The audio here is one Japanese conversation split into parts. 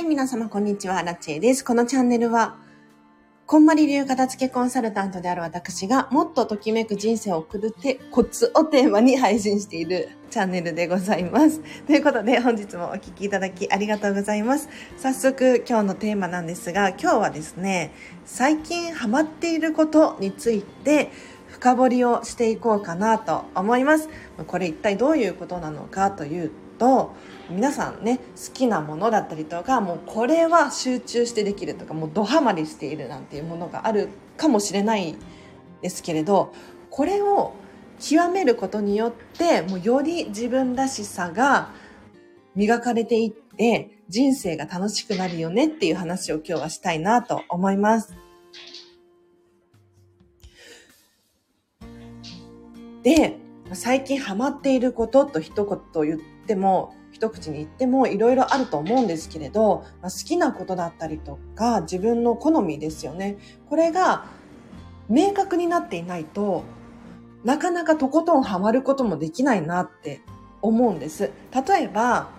はい、皆様こんにちは、ラチェです。このチャンネルは、こんまり流片付けコンサルタントである私が、もっとときめく人生を送るってコツをテーマに配信しているチャンネルでございます。ということで、本日もお聴きいただきありがとうございます。早速、今日のテーマなんですが、今日はですね、最近ハマっていることについて、深掘りをしていこうかなと思います。これ一体どういうことなのかというと、皆さんね好きなものだったりとかもうこれは集中してできるとかもうドハマりしているなんていうものがあるかもしれないですけれどこれを極めることによってもうより自分らしさが磨かれていって人生が楽しくなるよねっていう話を今日はしたいなと思います。で、最近ハマっていることと一言言っても一口に言ってもいろいろあると思うんですけれど、まあ、好きなことだったりとか自分の好みですよね。これが明確になっていないとなかなかとことんハマることもできないなって思うんです。例えば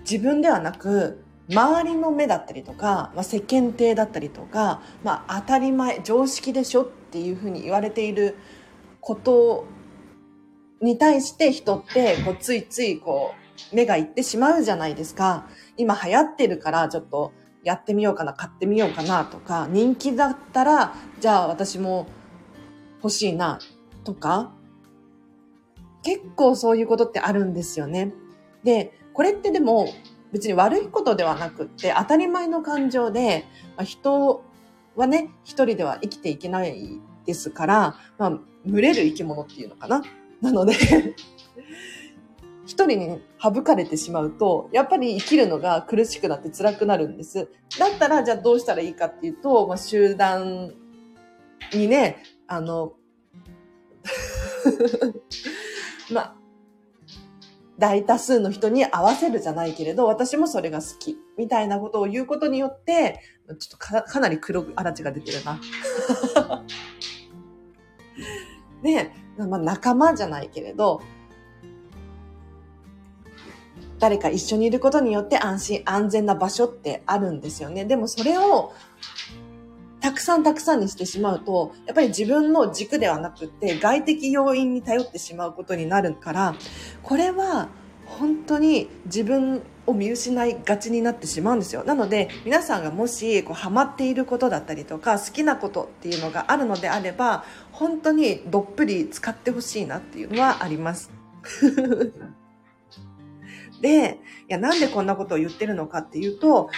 自分ではなく周りの目だったりとか、まあ、世間体だったりとか、まあ、当たり前常識でしょっていうふうに言われていることに対して人ってこうついついこう目がいってしまうじゃないですか。今流行ってるからちょっとやってみようかな、買ってみようかなとか、人気だったらじゃあ私も欲しいなとか、結構そういうことってあるんですよね。で、これってでも別に悪いことではなくって当たり前の感情で、まあ、人はね、一人では生きていけないですから、まあ、群れる生き物っていうのかな。なので一人に省かれてしまうと、やっぱり生きるのが苦しくなって辛くなるんです。だったら、じゃあどうしたらいいかっていうと、まあ、集団にね、あの、まあ、大多数の人に合わせるじゃないけれど、私もそれが好き。みたいなことを言うことによって、ちょっとかかなり黒あらちが出てるな。ね、まあ、仲間じゃないけれど、誰か一緒にいることによって安心安全な場所ってあるんですよね。でもそれをたくさんたくさんにしてしまうと、やっぱり自分の軸ではなくて外的要因に頼ってしまうことになるから、これは本当に自分を見失いがちになってしまうんですよ。なので皆さんがもしこうハマっていることだったりとか好きなことっていうのがあるのであれば本当にどっぷり使ってほしいなっていうのはあります。でいやなんでこんなことを言ってるのかっていうと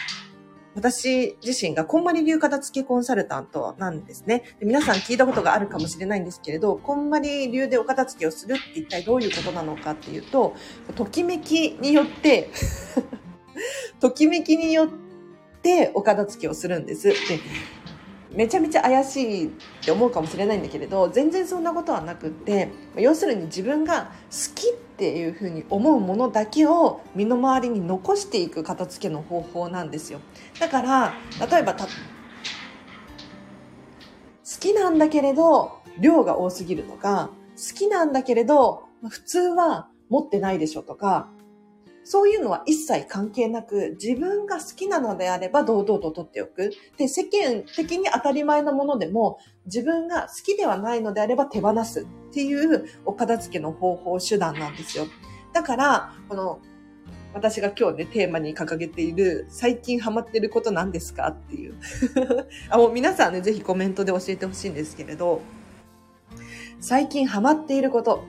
私自身がこんまり流片付けコンサルタントなんですねで。皆さん聞いたことがあるかもしれないんですけれど、こんまり流でお片付けをするって一体どういうことなのかっていうと、ときめきによって ときめきによってお片付けをするんです。でめちゃめちゃ怪しいって思うかもしれないんだけれど全然そんなことはなくって要するに自分が好きっていうふうに思うものだけを身の回りに残していく片付けの方法なんですよ。だから例えば好きなんだけれど量が多すぎるとか好きなんだけれど普通は持ってないでしょとかそういうのは一切関係なく、自分が好きなのであれば堂々と取っておく。で、世間的に当たり前のものでも、自分が好きではないのであれば手放すっていうお片付けの方法、手段なんですよ。だから、この、私が今日ね、テーマに掲げている、最近ハマってることなんですかっていう。あ、もう皆さんね、ぜひコメントで教えてほしいんですけれど、最近ハマっていること、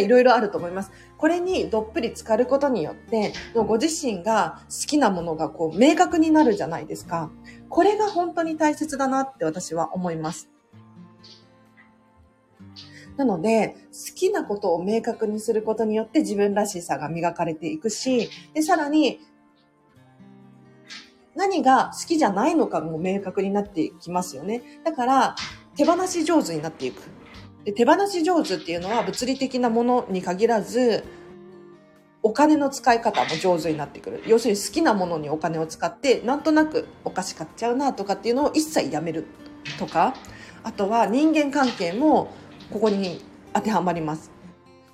いろいろあると思います。これにどっぷり浸かることによって、ご自身が好きなものがこう明確になるじゃないですか。これが本当に大切だなって私は思います。なので、好きなことを明確にすることによって自分らしさが磨かれていくし、で、さらに、何が好きじゃないのかも明確になっていきますよね。だから、手放し上手になっていく。で手放し上手っていうのは物理的なものに限らず、お金の使い方も上手になってくる。要するに好きなものにお金を使って、なんとなくお菓子買っちゃうなとかっていうのを一切やめるとか、あとは人間関係もここに当てはまります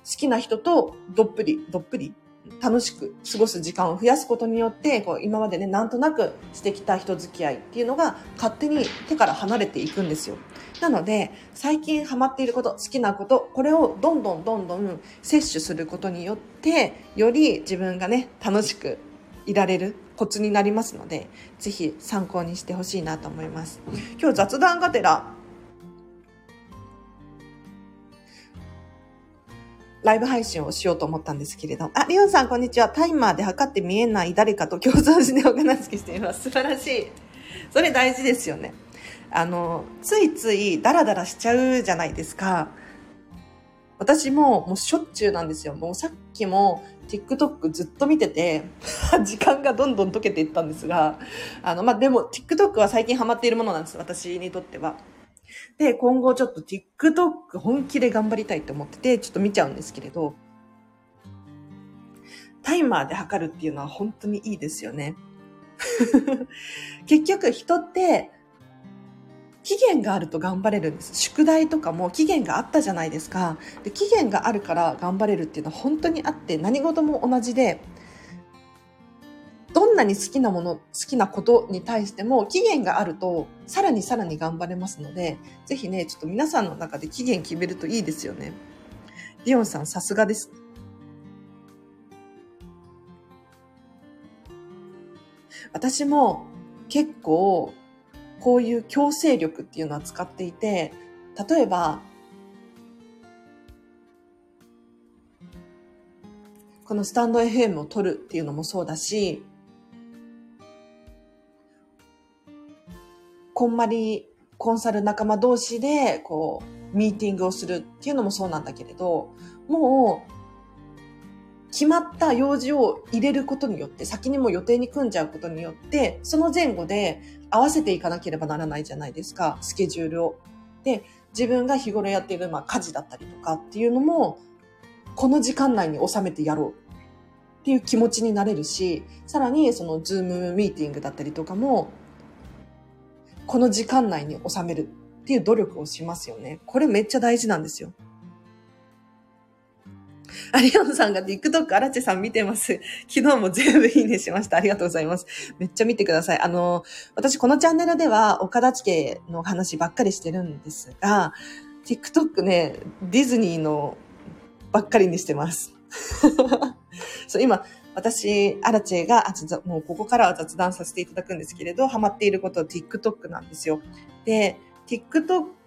好。きな人とどっぷり、どっぷり楽しく過ごす時間を増やすことによって、こう今までね、なんとなくしてきた人付き合いっていうのが勝手に手から離れていくんですよ。なので、最近ハマっていること、好きなこと、これをどんどんどんどん摂取することによって、より自分がね、楽しくいられるコツになりますので、ぜひ参考にしてほしいなと思います。今日雑談がてら、ライブ配信をしようと思ったんですけれども。あ、リオンさんこんにちは。タイマーで測って見えない誰かと共存してお金付きしています。素晴らしい。それ大事ですよね。あの、ついついダラダラしちゃうじゃないですか。私ももうしょっちゅうなんですよ。もうさっきも TikTok ずっと見てて、時間がどんどん溶けていったんですが、あの、まあ、でも TikTok は最近ハマっているものなんです。私にとっては。で、今後ちょっと TikTok 本気で頑張りたいと思ってて、ちょっと見ちゃうんですけれど、タイマーで測るっていうのは本当にいいですよね。結局人って期限があると頑張れるんです。宿題とかも期限があったじゃないですか。で期限があるから頑張れるっていうのは本当にあって何事も同じで、どんなに好きなもの、好きなことに対しても期限があると、さらにさらに頑張れますので、ぜひね、ちょっと皆さんの中で期限決めるといいですよね。リオンさん、さすがです。私も結構、こういう強制力っていうのは使っていて、例えば、このスタンド FM を取るっていうのもそうだし、こんまりコンサル仲間同士で、こう、ミーティングをするっていうのもそうなんだけれど、もう、決まった用事を入れることによって、先にも予定に組んじゃうことによって、その前後で合わせていかなければならないじゃないですか、スケジュールを。で、自分が日頃やっている、まあ、家事だったりとかっていうのも、この時間内に収めてやろうっていう気持ちになれるし、さらにそのズームミーティングだったりとかも、この時間内に収めるっていう努力をしますよね。これめっちゃ大事なんですよ。アリオンさんが TikTok アラチェさん見てます。昨日も全部いいねしました。ありがとうございます。めっちゃ見てください。あの、私このチャンネルでは岡田地家の話ばっかりしてるんですが、TikTok ね、ディズニーのばっかりにしてます。そう、今、私、アラチェが、もうここからは雑談させていただくんですけれど、ハマっていることは TikTok なんですよ。で、TikTok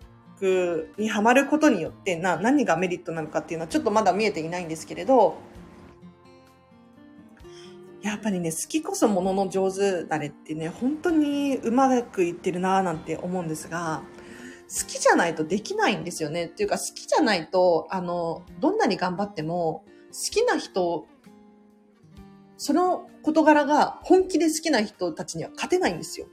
にハマることによってな、何がメリットなのかっていうのはちょっとまだ見えていないんですけれど、やっぱりね、好きこそものの上手だれってね、本当にうまくいってるなぁなんて思うんですが、好きじゃないとできないんですよね。っていうか、好きじゃないと、あの、どんなに頑張っても、好きな人その事柄が本気で好きな人たちには勝てないんですよ。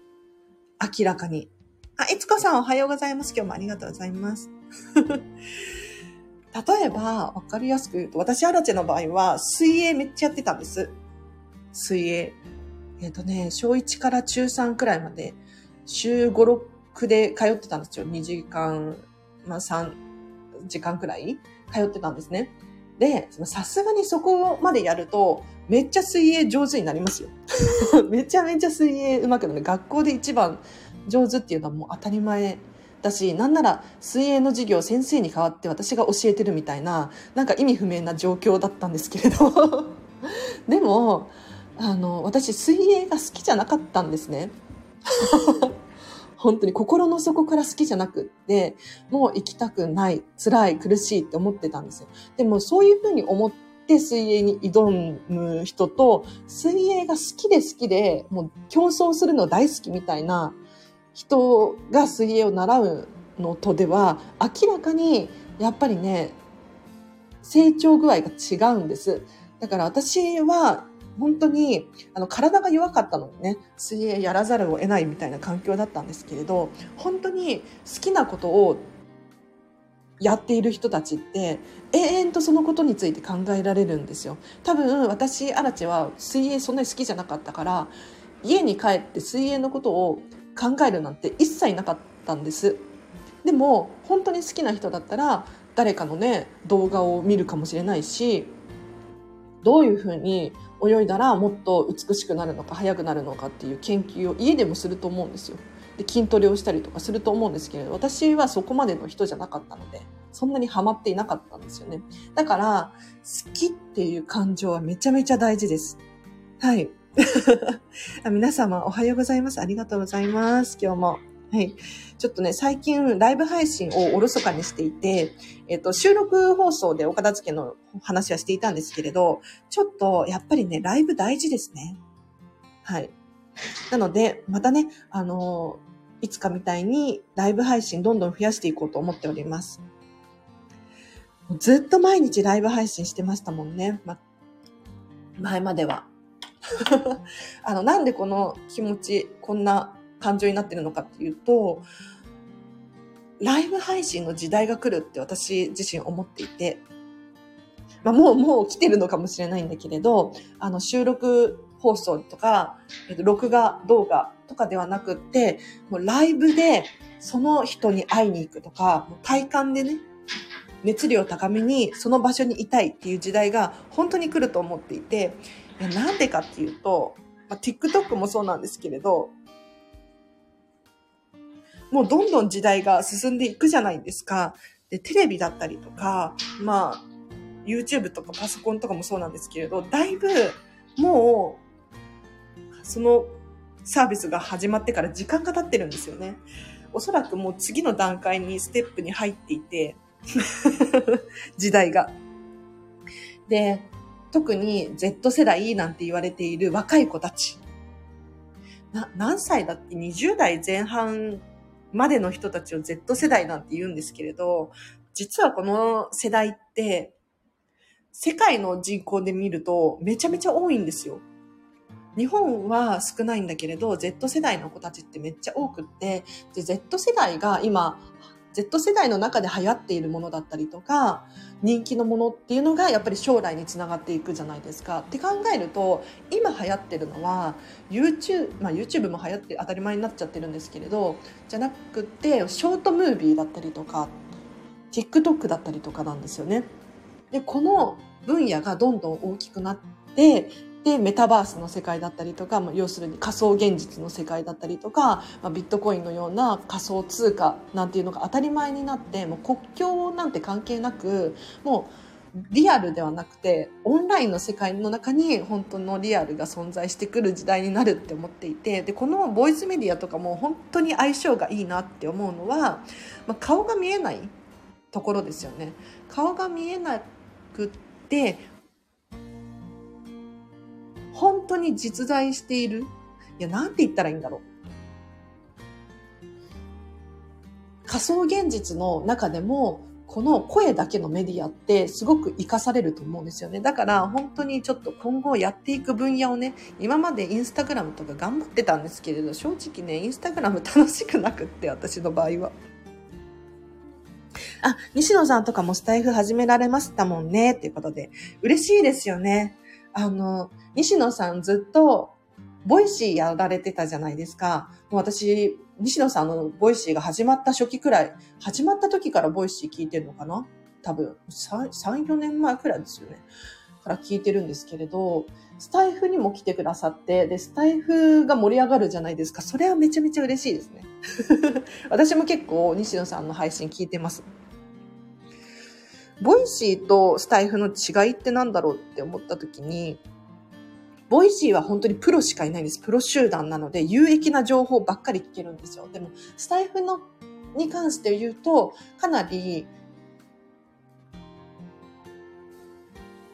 明らかに。あ、いつこさんおはようございます。今日もありがとうございます。例えば、わかりやすく言うと、私、アラチェの場合は、水泳めっちゃやってたんです。水泳。えっ、ー、とね、小1から中3くらいまで、週5、6で通ってたんですよ。2時間、まあ3時間くらい通ってたんですね。で、さすがにそこまでやると、めっちゃ水泳上手になりますよ。めちゃめちゃ水泳上手くなる。学校で一番上手っていうのはもう当たり前だし、なんなら水泳の授業先生に代わって私が教えてるみたいな、なんか意味不明な状況だったんですけれど。でも、あの、私水泳が好きじゃなかったんですね。本当に心の底から好きじゃなくって、もう行きたくない、辛い、苦しいって思ってたんですよ。でもそういうふうに思って水泳に挑む人と、水泳が好きで好きで、もう競争するの大好きみたいな人が水泳を習うのとでは、明らかにやっぱりね、成長具合が違うんです。だから私は本当にあの体が弱かったのにね水泳やらざるを得ないみたいな環境だったんですけれど本当に好きなことをやっている人たちって永遠とそのことについて考えられるんですよ多分私アラチは水泳そんなに好きじゃなかったから家に帰って水泳のことを考えるなんて一切なかったんですでも本当に好きな人だったら誰かのね、動画を見るかもしれないし、どういうふうに泳いだらもっと美しくなるのか速くなるのかっていう研究を家でもすると思うんですよ。で筋トレをしたりとかすると思うんですけれど私はそこまでの人じゃなかったのでそんなにハマっていなかったんですよね。だから好きっていう感情はめちゃめちゃ大事です。はい。皆様おはようございます。ありがとうございます。今日も。はい。ちょっとね、最近ライブ配信をおろそかにしていて、えっ、と、収録放送でお片付けの話はしていたんですけれど、ちょっとやっぱりね、ライブ大事ですね。はい。なので、またね、あのいつかみたいにライブ配信どんどん増やしていこうと思っております。ずっと毎日ライブ配信してましたもんね。ま、前までは。あの、なんでこの気持ち、こんな感情になってるのかっていうと、ライブ配信の時代が来るって私自身思っていて、まあ、もう、もう来てるのかもしれないんだけれど、あの、収録放送とか、えっと、録画動画とかではなくって、もうライブでその人に会いに行くとか、もう体感でね、熱量高めにその場所にいたいっていう時代が本当に来ると思っていて、なんでかっていうと、まあ、TikTok もそうなんですけれど、もうどんどん時代が進んでいくじゃないですか。で、テレビだったりとか、まあ、YouTube とかパソコンとかもそうなんですけれど、だいぶもう、そのサービスが始まってから時間が経ってるんですよね。おそらくもう次の段階にステップに入っていて、時代が。で、特に Z 世代なんて言われている若い子たち。な、何歳だって ?20 代前半までの人たちを Z 世代なんて言うんですけれど、実はこの世代って、世界の人口で見るとめちゃめちゃ多いんですよ。日本は少ないんだけれど、Z 世代の子たちってめっちゃ多くって、で、Z 世代が今、Z 世代の中で流行っているものだったりとか、人気のものっていうのがやっぱり将来につながっていくじゃないですか。って考えると、今流行ってるのは、YouTube、まあ YouTube も流行って当たり前になっちゃってるんですけれど、じゃなくて、ショートムービーだったりとか、TikTok だったりとかなんですよね。で、この分野がどんどん大きくなって、で、メタバースの世界だったりとか、まあ、要するに仮想現実の世界だったりとか、まあ、ビットコインのような仮想通貨なんていうのが当たり前になって、もう国境なんて関係なく、もうリアルではなくて、オンラインの世界の中に本当のリアルが存在してくる時代になるって思っていて、で、このボイスメディアとかも本当に相性がいいなって思うのは、まあ、顔が見えないところですよね。顔が見えなくって、本当に実在している。いや、なんて言ったらいいんだろう。仮想現実の中でも、この声だけのメディアってすごく活かされると思うんですよね。だから本当にちょっと今後やっていく分野をね、今までインスタグラムとか頑張ってたんですけれど、正直ね、インスタグラム楽しくなくって、私の場合は。あ、西野さんとかもスタエフ始められましたもんね、っていうことで。嬉しいですよね。あの、西野さんずっと、ボイシーやられてたじゃないですか。もう私、西野さんのボイシーが始まった初期くらい、始まった時からボイシー聞いてるのかな？多分、3、3、4年前くらいですよね。から聞いてるんですけれど、スタエフにも来てくださって、で、スタエフが盛り上がるじゃないですか。それはめちゃめちゃ嬉しいですね。私も結構西野さんの配信聞いてます。ボイシーとスタエフの違いって何だろうって思った時に、ボイシーは本当にプロしかいないんです。プロ集団なので、有益な情報ばっかり聞けるんですよ。でも、スタイフのに関して言うと、かなり、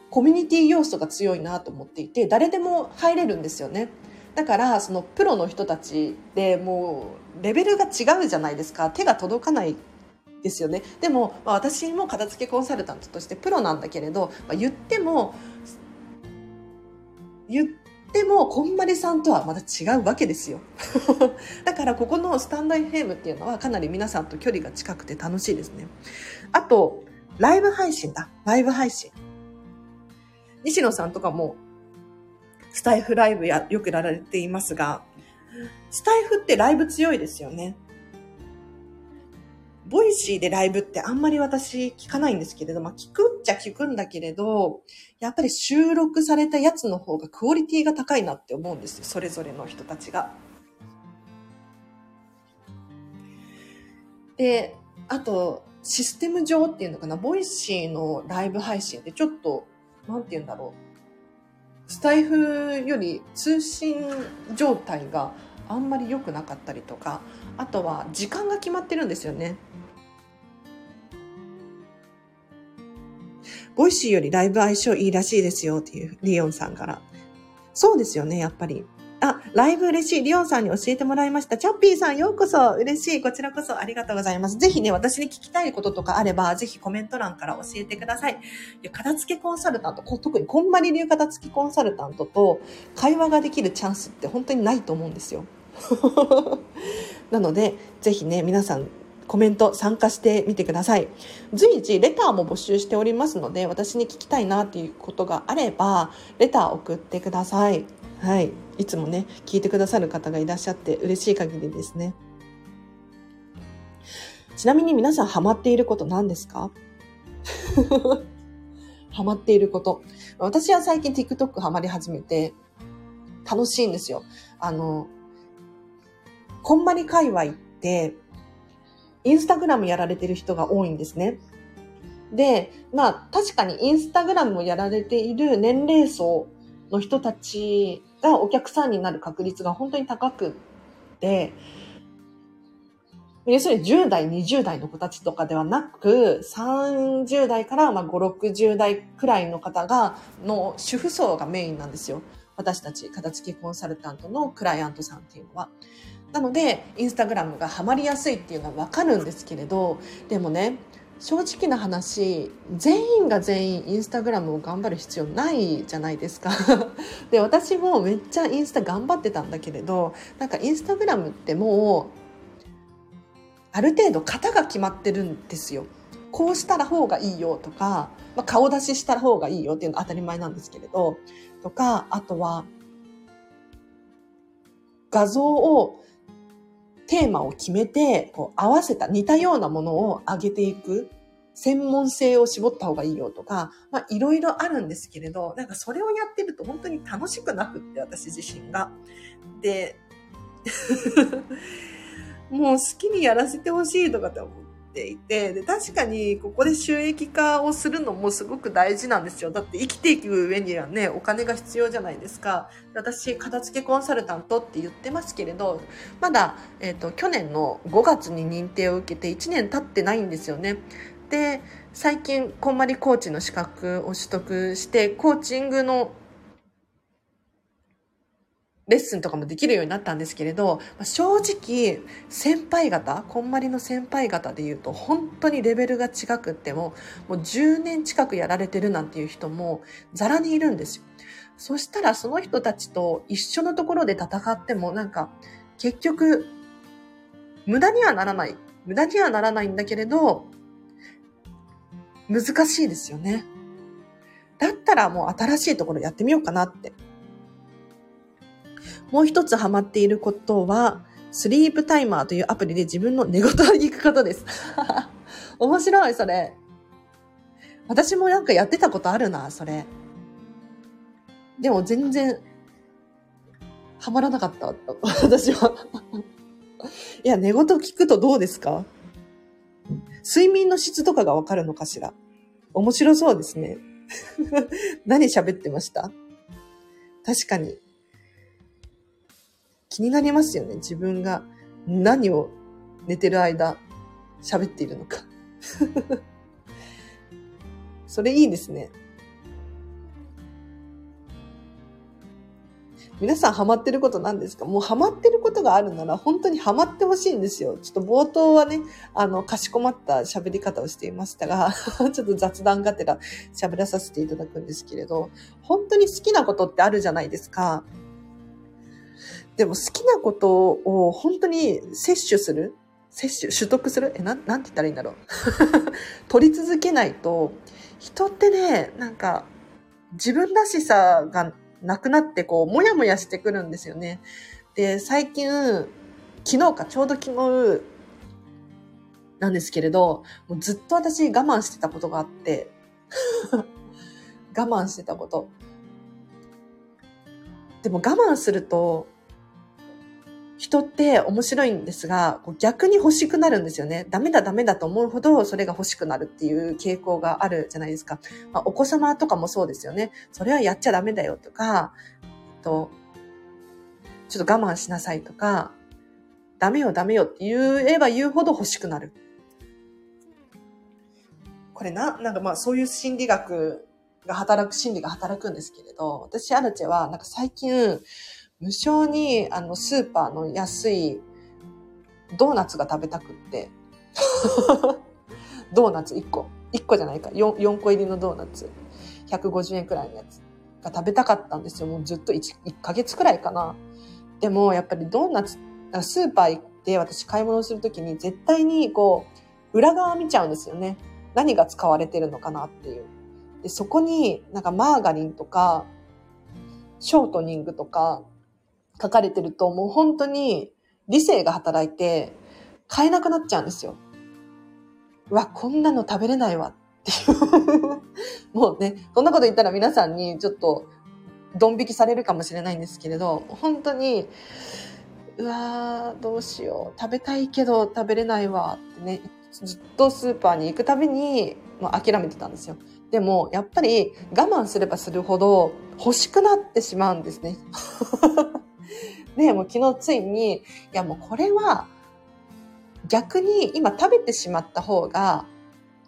コミュニティ要素が強いなと思っていて、誰でも入れるんですよね。だから、そのプロの人たちでもう、レベルが違うじゃないですか。手が届かないですよね。でも、まあ、私も片付けコンサルタントとしてプロなんだけれど、まあ、言っても、言っても、こんまりさんとはまた違うわけですよ。だからここのスタンド FM っていうのはかなり皆さんと距離が近くて楽しいですね。あと、ライブ配信だ。ライブ配信。西野さんとかも、スタエフライブやよくやられていますが、スタエフってライブ強いですよね。ボイシーでライブってあんまり私聞かないんですけれど、まあ聞くっちゃ聞くんだけれど、やっぱり収録されたやつの方がクオリティが高いなって思うんですよ。それぞれの人たちが。で、あと、システム上っていうのかな、ボイシーのライブ配信ってちょっと、なんて言うんだろう。スタエフより通信状態があんまり良くなかったりとか、あとは時間が決まってるんですよね。ボイシーよりライブ相性いいらしいですよっていうリオンさんから。そうですよね、やっぱり。あ、ライブ嬉しい。リオンさんに教えてもらいました。チャッピーさんようこそ。嬉しい。こちらこそありがとうございます。ぜひね、私に聞きたいこととかあれば、ぜひコメント欄から教えてください。片付けコンサルタント、特にこんまり流片付けコンサルタントと会話ができるチャンスって本当にないと思うんですよ。なので、ぜひね、皆さんコメント参加してみてください。随時レターも募集しておりますので、私に聞きたいなっていうことがあれば、レター送ってください。はい。いつもね、聞いてくださる方がいらっしゃって嬉しい限りですね。ちなみに皆さんハマっていること何ですか？ハマっていること。私は最近 TikTok ハマり始めて楽しいんですよ。あの、こんまり界隈って、インスタグラムやられてる人が多いんですね。で、まあ確かにインスタグラムをやられている年齢層の人たちがお客さんになる確率が本当に高くて、要するに10代、20代の子たちとかではなく、30代からまあ5、60代くらいの方が、の主婦層がメインなんですよ。私たち、片付きコンサルタントのクライアントさんっていうのは。なので、インスタグラムがハマりやすいっていうのはわかるんですけれど、でもね、正直な話、全員が全員インスタグラムを頑張る必要ないじゃないですか。で、私もめっちゃインスタ頑張ってたんだけれど、なんかインスタグラムってもう、ある程度型が決まってるんですよ。こうしたら方がいいよとか、まあ、顔出しした方がいいよっていうのは当たり前なんですけれど、とか、あとは、画像をテーマを決めて、こう合わせた似たようなものを上げていく。専門性を絞った方がいいよとか、まあいろいろあるんですけれど、なんかそれをやってると本当に楽しくなくって、私自身が。で、もう好きにやらせてほしいとかってていて、で、確かにここで収益化をするのもすごく大事なんですよ。だって生きていく上にはね、お金が必要じゃないですか。私、片付けコンサルタントって言ってますけれど、まだ、えっ、ー、と、去年の5月に認定を受けて1年経ってないんですよね。で、最近、こんまりコーチの資格を取得して、コーチングのレッスンとかもできるようになったんですけれど、正直、先輩方、こんまりの先輩方で言うと、本当にレベルが違くっても、もう10年近くやられてるなんていう人も、ザラにいるんですよ。そしたら、その人たちと一緒のところで戦っても、なんか、結局、無駄にはならない。無駄にはならないんだけれど、難しいですよね。だったらもう新しいところやってみようかなってもう一つハマっていることは、スリープタイマーというアプリで自分の寝言を聞くことです。面白い、それ。私もなんかやってたことあるな、それ。でも全然、ハマらなかった、私は。いや、寝言聞くとどうですか？睡眠の質とかがわかるのかしら？面白そうですね。何喋ってました？確かに。気になりますよね。自分が何を寝てる間喋っているのか。それいいですね。皆さんハマってること何ですか？もうハマってることがあるなら本当にハマってほしいんですよ。ちょっと冒頭はね、あの、かしこまった喋り方をしていましたが、ちょっと雑談がてら喋らさせていただくんですけれど、本当に好きなことってあるじゃないですか。でも好きなことを本当に摂取する？摂取、取得する？え、なん、なんて言ったらいいんだろう。取り続けないと、人ってね、なんか、自分らしさがなくなって、こう、もやもやしてくるんですよね。で、最近、昨日か、ちょうど昨日、なんですけれど、もうずっと私我慢してたことがあって、我慢してたこと。でも我慢すると、人って面白いんですが、逆に欲しくなるんですよね。ダメだダメだと思うほどそれが欲しくなるっていう傾向があるじゃないですか。まあ、お子様とかもそうですよね。それはやっちゃダメだよとか、とちょっと我慢しなさいとか、ダメよダメよって言えば言うほど欲しくなる。これな、なんかまあそういう心理学が働く、心理が働くんですけれど、私、アルチェはなんか最近、無償にあのスーパーの安いドーナツが食べたくって。ドーナツ1個。1個じゃないか。4, 4個入りのドーナツ。150円くらいのやつが食べたかったんですよ。もうずっと 1, 1ヶ月くらいかな。でもやっぱりドーナツ、スーパー行って私買い物するときに絶対にこう、裏側見ちゃうんですよね。何が使われてるのかなっていう。でそこになんかマーガリンとか、ショートニングとか書かれてるともう本当に理性が働いて買えなくなっちゃうんですよ。うわ、こんなの食べれないわっていうもうね、こんなこと言ったら皆さんにちょっとドン引きされるかもしれないんですけれど、本当に、うわー、どうしよう。食べたいけど食べれないわってね、ずっとスーパーに行くたびに、もう諦めてたんですよ。でも、やっぱり我慢すればするほど欲しくなってしまうんですね。で、もう昨日ついに、いやもうこれは逆に今食べてしまった方が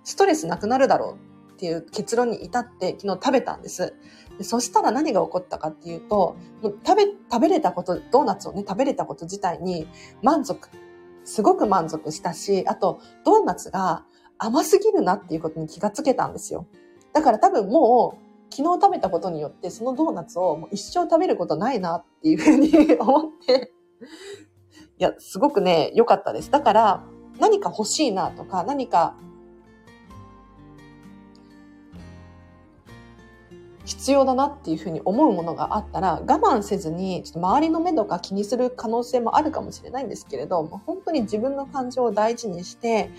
ストレスなくなるだろうっていう結論に至って昨日食べたんです。でそしたら何が起こったかっていうと、もう食べ、食べれたこと、ドーナツをね、食べれたこと自体に満足、すごく満足したし、あと、ドーナツが甘すぎるなっていうことに気がつけたんですよ。だから多分もう、昨日食べたことによって、そのドーナツをもう一生食べることないなっていうふうに 思って、いや、すごくね、良かったです。だから、何か欲しいなとか、何か必要だなっていうふうに思うものがあったら、我慢せずに、ちょっと周りの目とか気にする可能性もあるかもしれないんですけれど、本当に自分の感情を大事にして、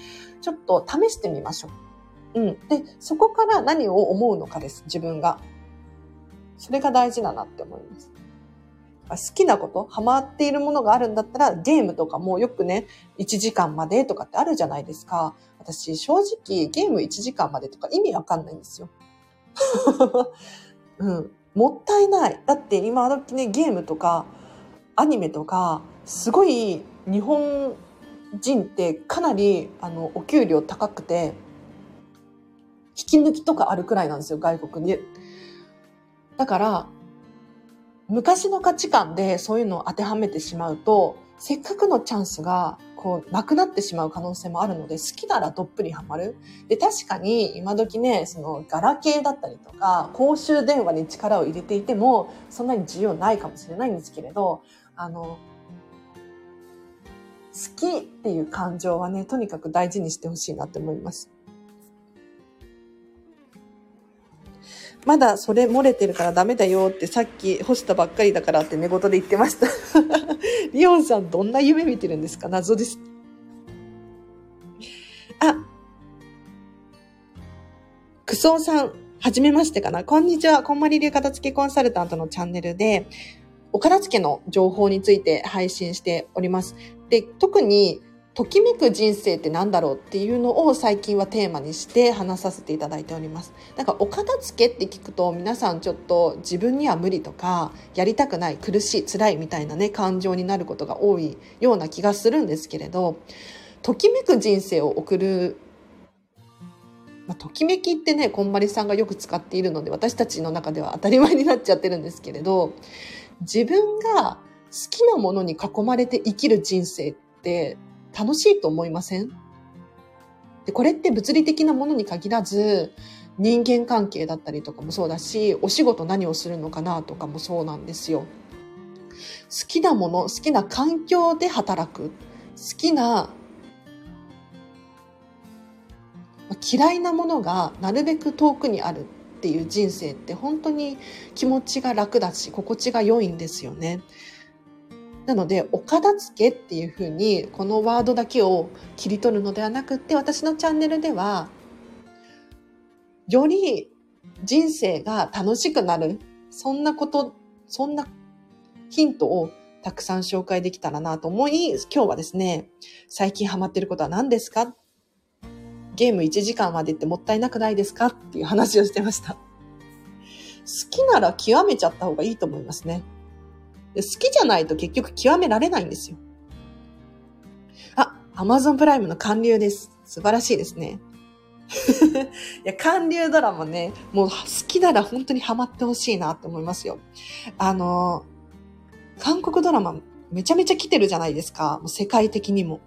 ちょっと試してみましょう。うん。で、そこから何を思うのかです、自分が。それが大事だなって思います。好きなこと、ハマっているものがあるんだったら、ゲームとかもよくね、1時間までとかってあるじゃないですか。私、正直、ゲーム1時間までとか意味わかんないんですよ。うん。もったいない。だって今の時ね、ゲームとか、アニメとか、すごい日本人ってかなり、あの、お給料高くて、引き抜きとかあるくらいなんですよ、外国に。だから、昔の価値観でそういうのを当てはめてしまうと、せっかくのチャンスがこう、なくなってしまう可能性もあるので、好きならどっぷりハマる。で、確かに今時ね、その、ガラケーだったりとか、公衆電話に力を入れていても、そんなに需要ないかもしれないんですけれど、あの、好きっていう感情はね、とにかく大事にしてほしいなって思います。まだそれ漏れてるからダメだよってさっき干したばっかりだからって寝言で言ってました リオンさんどんな夢見てるんですか？謎です。あ、クソンさん、はじめましてかな？こんにちは。こんまり流片付けコンサルタントのチャンネルで、お片付けの情報について配信しております。で、特にときめく人生って何だろうっていうのを最近はテーマにして話させていただいております。なんかお片付けって聞くと皆さんちょっと自分には無理とかやりたくない苦しい辛いみたいなね感情になることが多いような気がするんですけれどときめく人生を送るまあ、ときめきってねこんまりさんがよく使っているので私たちの中では当たり前になっちゃってるんですけれど自分が好きなものに囲まれて生きる人生って楽しいと思いません？で、これって物理的なものに限らず、人間関係だったりとかもそうだし、お仕事何をするのかなとかもそうなんですよ。好きなもの、好きな環境で働く。好きな、嫌いなものがなるべく遠くにあるっていう人生って本当に気持ちが楽だし、心地が良いんですよね。なので、お片付けっていうふうに、このワードだけを切り取るのではなくって、私のチャンネルでは、より人生が楽しくなる、そんなこと、そんなヒントをたくさん紹介できたらなと思い、今日はですね、最近ハマってることは何ですか？ゲーム1時間までってもったいなくないですか？っていう話をしてました。好きなら極めちゃった方がいいと思いますね。好きじゃないと結局極められないんですよ。あ、Amazon プライムの韓流です。素晴らしいですね。いや、韓流ドラマね、もう好きなら本当にハマってほしいなって思いますよ。あの、韓国ドラマめちゃめちゃ来てるじゃないですか。もう世界的にも。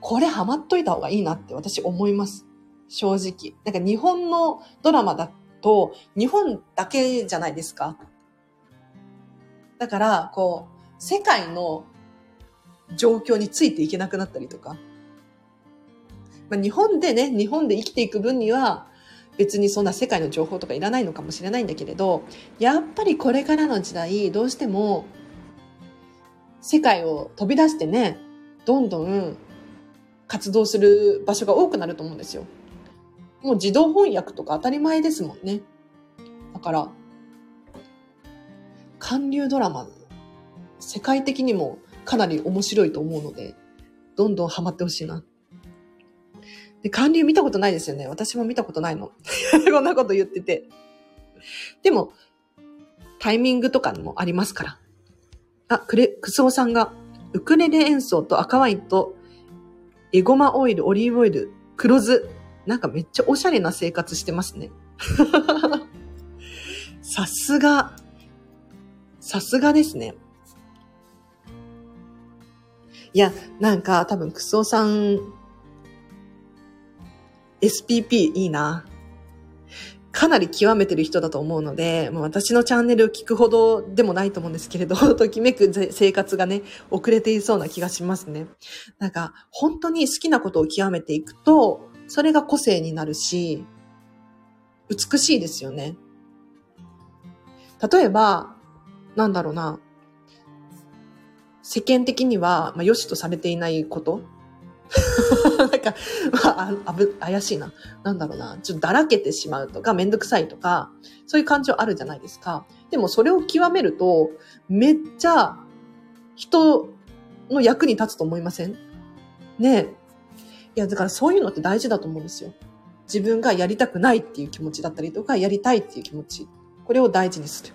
これハマっといた方がいいなって私思います。正直。なんか日本のドラマだってと、日本だけじゃないですか。だから、こう、世界の状況についていけなくなったりとか。まあ、日本でね、日本で生きていく分には、別にそんな世界の情報とかいらないのかもしれないんだけれど、やっぱりこれからの時代、どうしても、世界を飛び出してね、どんどん活動する場所が多くなると思うんですよ。もう自動翻訳とか当たり前ですもんね。だから、韓流ドラマ、世界的にもかなり面白いと思うので、どんどんハマってほしいな。で、韓流見たことないですよね。私も見たことないの。こんなこと言ってて。でも、タイミングとかもありますから。あ、クレ、クスオさんが、ウクレレ演奏と赤ワインとエゴマオイル、オリーブオイル、黒酢。なんかめっちゃおしゃれな生活してますね。さすが。さすがですね。いや、なんか多分クソさん、SPP いいな。かなり極めてる人だと思うので、もう私のチャンネルを聞くほどでもないと思うんですけれど、ときめく生活がね、遅れていそうな気がしますね。なんか、本当に好きなことを極めていくと、それが個性になるし、美しいですよね。例えば、なんだろうな、世間的には、まあ、良しとされていないこと なんか、まあ、あぶ、怪しいな。なんだろうな。ちょっとだらけてしまうとか、めんどくさいとか、そういう感情あるじゃないですか。でもそれを極めると、めっちゃ人の役に立つと思いません？ねえ。いや、だからそういうのって大事だと思うんですよ。自分がやりたくないっていう気持ちだったりとか、やりたいっていう気持ち。これを大事にする。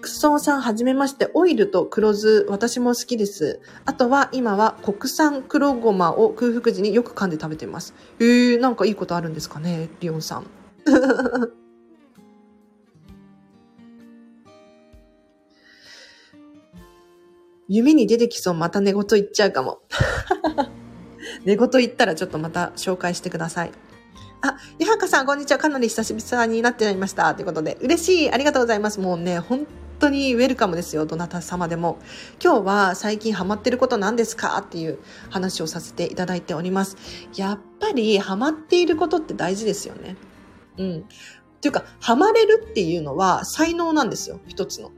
クソンさんはじめまして、オイルと黒酢、私も好きです。あとは今は国産黒ごまを空腹時によく噛んで食べてます。えー、なんかいいことあるんですかね、リオンさん。夢に出てきそう、また寝言言っちゃうかも。寝言言ったらちょっとまた紹介してください。あ、ゆはかさん、こんにちは。かなり久しぶりになってなりました。ということで、嬉しい。ありがとうございます。もうね、本当にウェルカムですよ。どなた様でも。今日は最近ハマってること何ですか？っていう話をさせていただいております。やっぱりハマっていることって大事ですよね。うん。っていうか、ハマれるっていうのは才能なんですよ。一つの。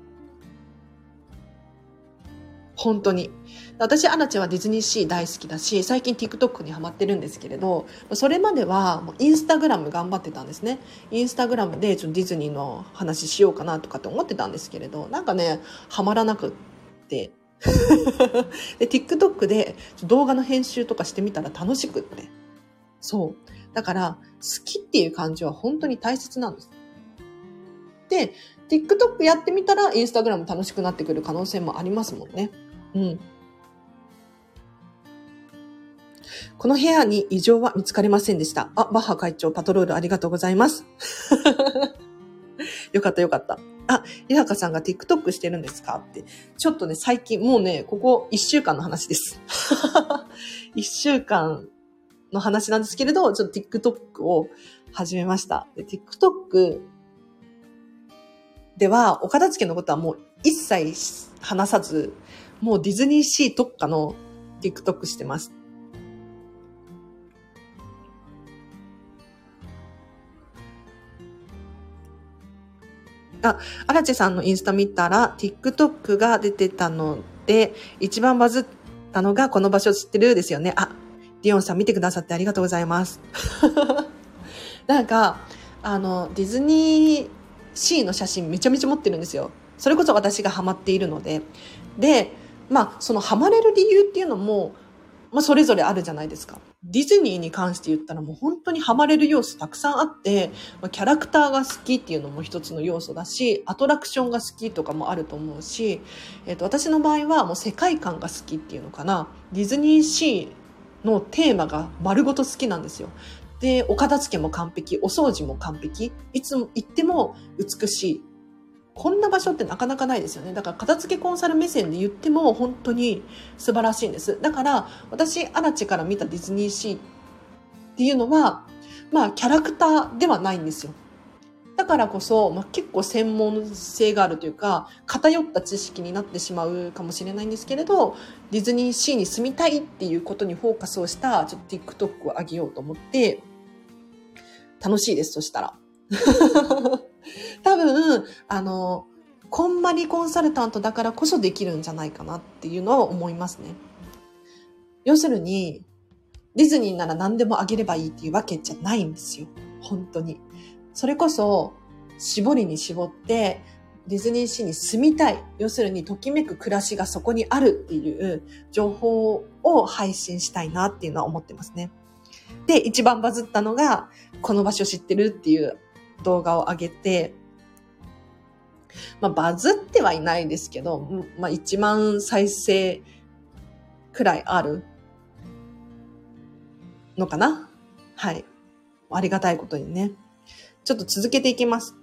本当に。私、アナちゃんはディズニーシー大好きだし、最近 TikTok にハマってるんですけれど、それまではもうインスタグラム頑張ってたんですね。インスタグラムでちょっとディズニーの話しようかなとかって思ってたんですけれど、なんかね、ハマらなくって。で、TikTok で動画の編集とかしてみたら楽しくって。そう。だから、好きっていう感じは本当に大切なんです。で、TikTok やってみたら Instagram 楽しくなってくる可能性もありますもんね。うん。この部屋に異常は見つかりませんでした。あ、バッハ会長、パトロールありがとうございます。よかったよかった。あ、ゆはかさんが TikTok してるんですか？って。ちょっとね、最近、もうね、ここ1週間の話です。1週間の話なんですけれど、ちょっと TikTok を始めました。で TikTok では、お片付けのことはもう一切話さず、もうディズニーシー特化の TikTok してます。あ、荒地さんのインスタ見たら、TikTok が出てたので、一番バズったのがこの場所知ってるですよね。あ、ディオンさん見てくださってありがとうございます。なんか、あの、ディズニーシーの写真めちゃめちゃ持ってるんですよ。それこそ私がハマっているので。で、まあ、そのハマれる理由っていうのも、まあ、それぞれあるじゃないですか。ディズニーに関して言ったらもう本当にハマれる要素たくさんあって、まあ、キャラクターが好きっていうのも一つの要素だし、アトラクションが好きとかもあると思うし、えっ、ー、と、私の場合はもう世界観が好きっていうのかな。ディズニーシーのテーマが丸ごと好きなんですよ。で、お片付けも完璧、お掃除も完璧、いつも行っても美しい。こんな場所ってなかなかないですよね。だから片付けコンサル目線で言っても本当に素晴らしいんです。だから私、アラチから見たディズニーシーっていうのは、まあキャラクターではないんですよ。だからこそ、まあ、結構専門性があるというか、偏った知識になってしまうかもしれないんですけれど、ディズニーシーに住みたいっていうことにフォーカスをした、ちょっと TikTok を上げようと思って、楽しいです、そしたら。多分、あの、こんまりコンサルタントだからこそできるんじゃないかなっていうのは思いますね。要するに、ディズニーなら何でもあげればいいっていうわけじゃないんですよ。本当に。それこそ、絞りに絞って、ディズニーシーに住みたい。要するに、ときめく暮らしがそこにあるっていう情報を配信したいなっていうのは思ってますね。で、一番バズったのが、この場所知ってるっていう動画を上げて、まあ、バズってはいないですけど、まあ、1万再生くらいあるのかな？はい。ありがたいことにね。ちょっと続けていきます。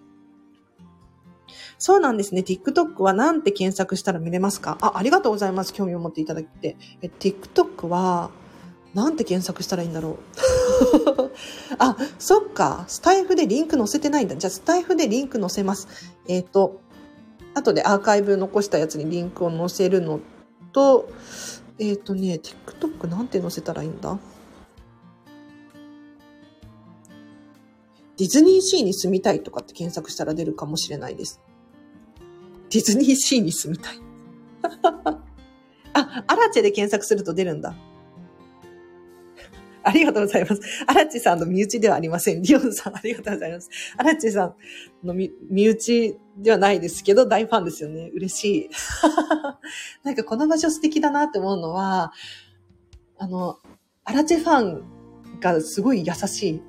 そうなんですね。TikTok は何て検索したら見れますか？あ、ありがとうございます。興味を持っていただいて。え、TikTok は、なんて検索したらいいんだろう。あ、そっか。スタイフでリンク載せてないんだ。じゃあ、スタイフでリンク載せます。えっ、ー、と、後でアーカイブ残したやつにリンクを載せるのと、えっ、ー、とね、TikTok なんて載せたらいいんだ？ディズニーシーに住みたいとかって検索したら出るかもしれないです。ディズニーシーに住みたい。あ、アラチェで検索すると出るんだ。ありがとうございます。アラチさんの身内ではありません。リオンさん、ありがとうございます。アラチさんの身内ではないですけど、大ファンですよね。嬉しい。なんかこの場所素敵だなって思うのは、あの、アラチファンがすごい優しい。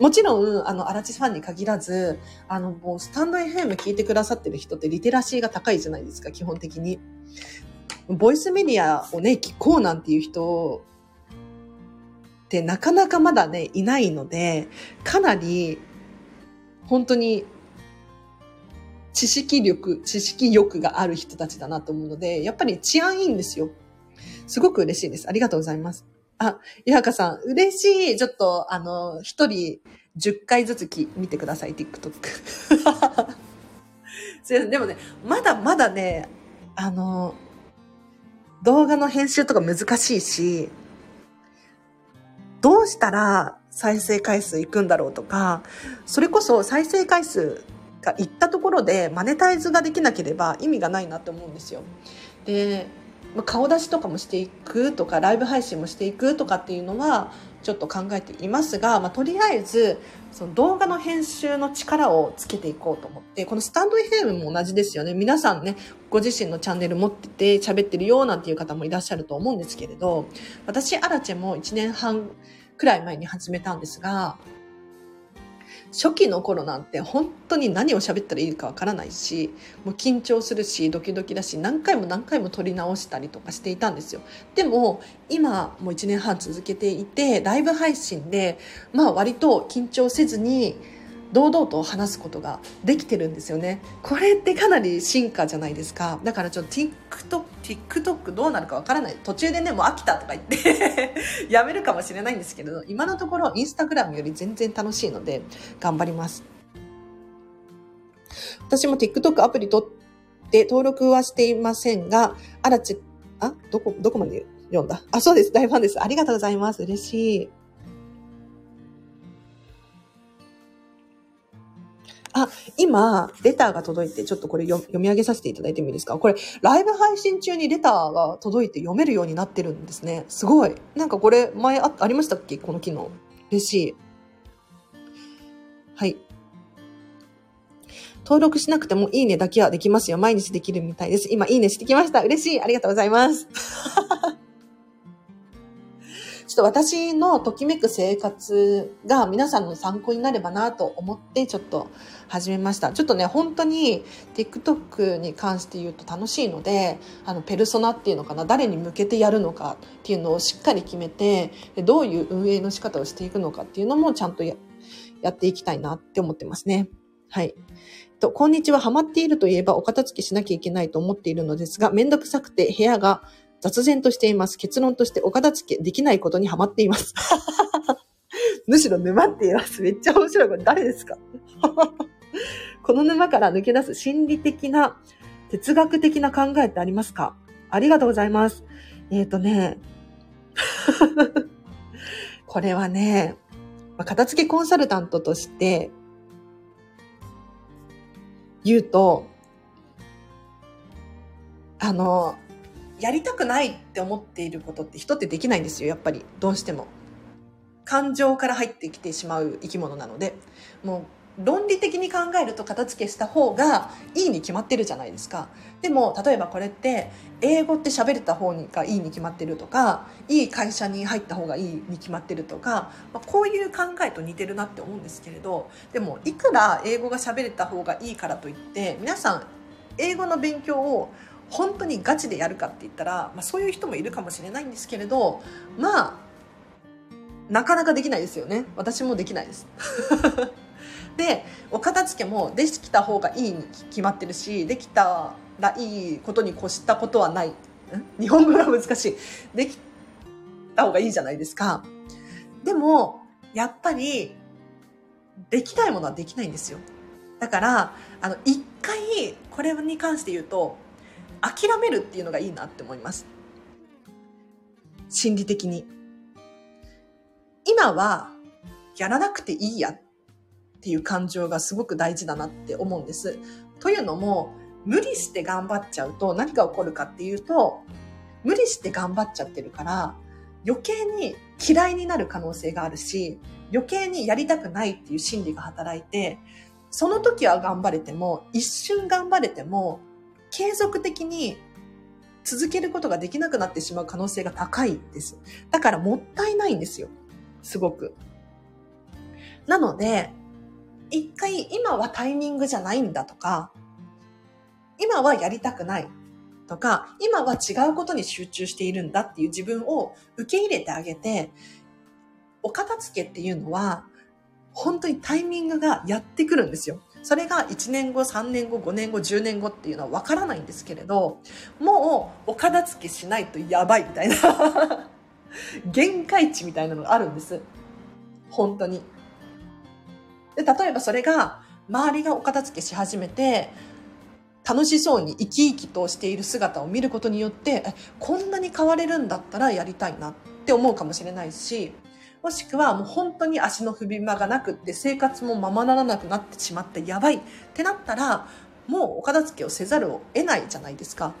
もちろん、あの、アラチファンに限らず、あの、もう、スタンド FM 聞いてくださってる人ってリテラシーが高いじゃないですか、基本的に。ボイスメディアをね、聞こうなんていう人ってなかなかまだね、いないので、かなり、本当に、知識力、知識欲がある人たちだなと思うので、やっぱり治安いいんですよ。すごく嬉しいです。ありがとうございます。あ、いはかさん、嬉しい。ちょっと、あの、一人10回ずつき見てください、TikTok。すいませんでもね、まだまだね、あの、動画の編集とか難しいし、どうしたら再生回数いくんだろうとか、それこそ再生回数がいったところでマネタイズができなければ意味がないなって思うんですよ。で、顔出しとかもしていくとか、ライブ配信もしていくとかっていうのは、ちょっと考えていますが、まあ、とりあえず、その動画の編集の力をつけていこうと思って、このスタンド FM も同じですよね。皆さんね、ご自身のチャンネル持ってて喋ってるよなんていう方もいらっしゃると思うんですけれど、私、アラチェも1年半くらい前に始めたんですが、初期の頃なんて本当に何を喋ったらいいかわからないしもう緊張するしドキドキだし何回も何回も撮り直したりとかしていたんですよ。でも今もう1年半続けていてライブ配信でまあ割と緊張せずに堂々と話すことができてるんですよね。これってかなり進化じゃないですか。だからちょっと TikTok, TikTok どうなるかわからない。途中でねもう飽きたとか言って やめるかもしれないんですけど今のところインスタグラムより全然楽しいので頑張ります。私も TikTok アプリ取って登録はしていませんがあらちあ？どこどこまで読んだ？あそうです。大ファンです。ありがとうございます。嬉しい。あ、今、レターが届いて、ちょっとこれ読み上げさせていただいてもいいですか？これ、ライブ配信中にレターが届いて読めるようになってるんですね。すごい。なんかこれ、前あありましたっけ？この機能。嬉しい。はい。登録しなくてもいいねだけはできますよ。毎日できるみたいです。今、いいねしてきました。嬉しい。ありがとうございます。ちょっと私のときめく生活が皆さんの参考になればなと思ってちょっと始めました。ちょっとね、本当に TikTok に関して言うと楽しいので、あの、ペルソナっていうのかな、誰に向けてやるのかっていうのをしっかり決めて、どういう運営の仕方をしていくのかっていうのもちゃんとやっていきたいなって思ってますね。はい。と、こんにちは。ハマっているといえばお片付けしなきゃいけないと思っているのですが、めんどくさくて部屋が雑然としています。結論としてお片付けできないことにハマっています。むしろ沼っています。めっちゃ面白い。これ誰ですか？この沼から抜け出す心理的な、哲学的な考えってありますか？ありがとうございます。えっ、ー、とね、これはね、片付けコンサルタントとして言うと、あの、やりたくないって思っていることって人ってできないんですよ、やっぱり。どうしても。感情から入ってきてしまう生き物なので。もう、論理的に考えると片付けした方がいいに決まってるじゃないですか。でも、例えばこれって、英語って喋れた方がいいに決まってるとか、いい会社に入った方がいいに決まってるとか、まあ、こういう考えと似てるなって思うんですけれど、でも、いくら英語が喋れた方がいいからといって、皆さん、英語の勉強を本当にガチでやるかって言ったら、まあ、そういう人もいるかもしれないんですけれどまあなかなかできないですよね。私もできないです。でお片付けもできた方がいいに決まってるしできたらいいことに越したことはない。日本語が難しい。できた方がいいじゃないですか。でもやっぱりできないものはできないんですよ。だからあの一回これに関して言うと諦めるっていうのがいいなって思います。心理的に。今はやらなくていいやっていう感情がすごく大事だなって思うんです。というのも、無理して頑張っちゃうと何が起こるかっていうと、無理して頑張っちゃってるから余計に嫌いになる可能性があるし、余計にやりたくないっていう心理が働いて、その時は頑張れても、一瞬頑張れても、継続的に続けることができなくなってしまう可能性が高いです。だからもったいないんですよ。すごく。なので、一回今はタイミングじゃないんだとか、今はやりたくないとか、今は違うことに集中しているんだっていう自分を受け入れてあげて、お片付けっていうのは、本当にタイミングがやってくるんですよ。それが1年後、3年後、5年後、10年後っていうのはわからないんですけれど、もうお片付けしないとやばいみたいな 限界値みたいなのがあるんです。本当に。で、例えばそれが、周りがお片付けし始めて、楽しそうに生き生きとしている姿を見ることによって、こんなに変われるんだったらやりたいなって思うかもしれないし、もしくはもう本当に足の踏み間がなくって生活もままならなくなってしまってやばいってなったら、もうお片付けをせざるを得ないじゃないですか。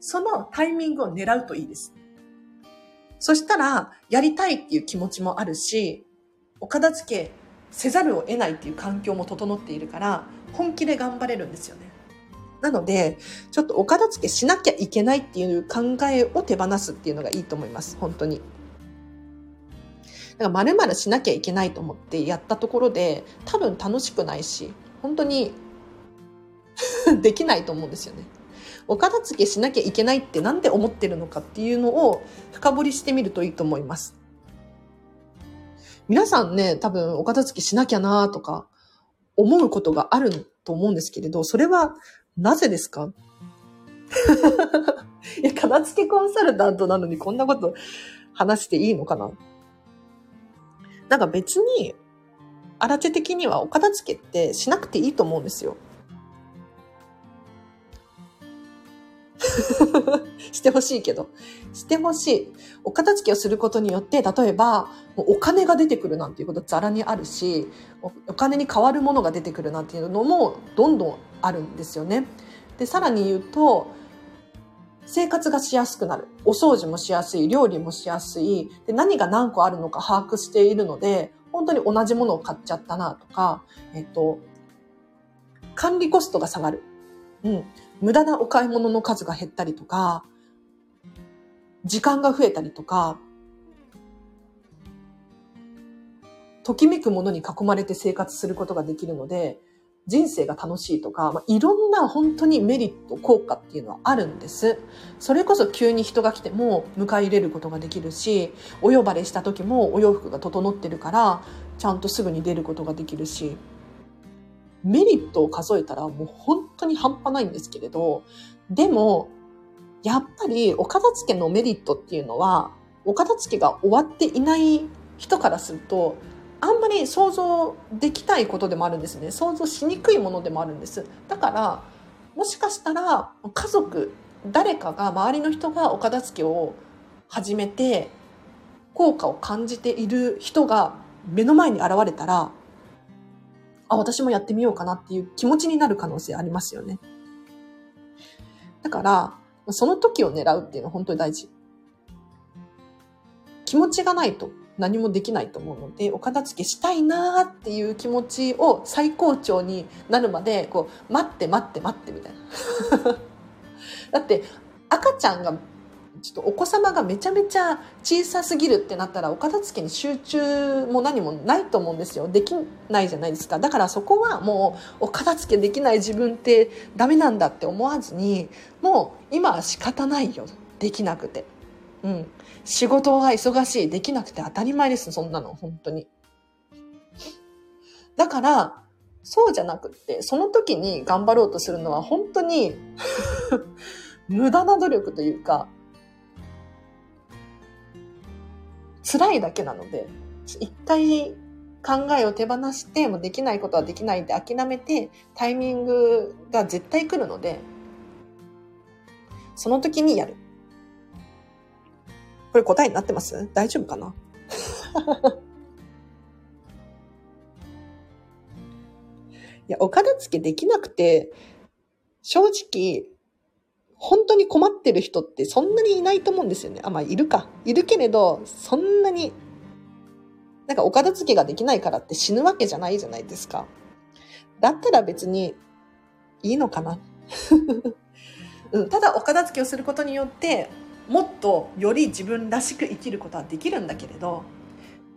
そのタイミングを狙うといいです。そしたら、やりたいっていう気持ちもあるし、お片付けせざるを得ないっていう環境も整っているから、本気で頑張れるんですよね。なので、ちょっとお片付けしなきゃいけないっていう考えを手放すっていうのがいいと思います。本当に。なんか〇〇しなきゃいけないと思ってやったところで多分楽しくないし本当に できないと思うんですよね。お片付けしなきゃいけないってなんで思ってるのかっていうのを深掘りしてみるといいと思います。皆さんね、多分お片付けしなきゃなとか思うことがあると思うんですけれど、それはなぜですか？いや、片付けコンサルタントなのにこんなこと話していいのかな？なんか別に、あらち的にはお片付けってしなくていいと思うんですよ。してほしいけど。してほしい。お片付けをすることによって、例えば、お金が出てくるなんていうことザラにあるし、お金に変わるものが出てくるなんていうのもどんどんあるんですよね。で、さらに言うと、生活がしやすくなる。お掃除もしやすい。料理もしやすい。で、何が何個あるのか把握しているので、本当に同じものを買っちゃったなとか、えっと、管理コストが下がる。うん。無駄なお買い物の数が減ったりとか、時間が増えたりとか、ときめくものに囲まれて生活することができるので、人生が楽しいとか、まあ、いろんな本当にメリット、効果っていうのはあるんです。それこそ急に人が来ても迎え入れることができるし、お呼ばれした時もお洋服が整ってるから、ちゃんとすぐに出ることができるし、メリットを数えたらもう本当に半端ないんですけれど、でも、やっぱりお片付けのメリットっていうのは、お片付けが終わっていない人からすると、あんまり想像できたいことでもあるんですね。想像しにくいものでもあるんです。だから、もしかしたら家族、誰かが、周りの人がお片付けを始めて、効果を感じている人が目の前に現れたら、あ、私もやってみようかなっていう気持ちになる可能性ありますよね。だから、その時を狙うっていうのは本当に大事。気持ちがないと何もできないと思うので、お片付けしたいなーっていう気持ちを最高潮になるまで、こう、待って待って待ってみたいな。だって、赤ちゃんが、ちょっとお子様がめちゃめちゃ小さすぎるってなったら、お片付けに集中も何もないと思うんですよ。できないじゃないですか。だからそこはもう、お片付けできない自分ってダメなんだって思わずに、もう今は仕方ないよ。できなくて。うん。仕事が忙しい、できなくて当たり前です、そんなの、本当に。だから、そうじゃなくって、その時に頑張ろうとするのは本当に 無駄な努力というか、辛いだけなので、一回考えを手放して、もできないことはできないって諦めて、タイミングが絶対来るので、その時にやる。これ答えになってます？大丈夫かな？いや、お片付けできなくて、正直、本当に困ってる人ってそんなにいないと思うんですよね。あ、まあ、いるか。いるけれど、そんなに、なんかお片付けができないからって死ぬわけじゃないじゃないですか。だったら別にいいのかな？うん、ただお片付けをすることによってもっとより自分らしく生きることはできるんだけれど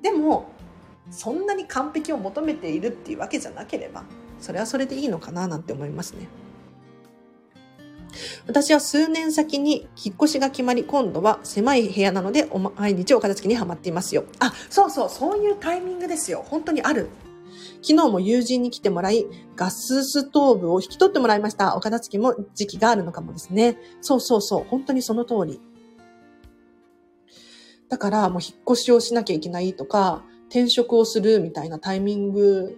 でもそんなに完璧を求めているっていうわけじゃなければそれはそれでいいのかななんて思いますね。私は数年先に引っ越しが決まり、今度は狭い部屋なので、毎日お片付けにはまっていますよ。あ、そうそう、そういうタイミングですよ。本当にある。昨日も友人に来てもらい、ガスストーブを引き取ってもらいました。お片付けも時期があるのかもですね。そうそうそう。本当にその通り。だからもう引っ越しをしなきゃいけないとか、転職をするみたいなタイミング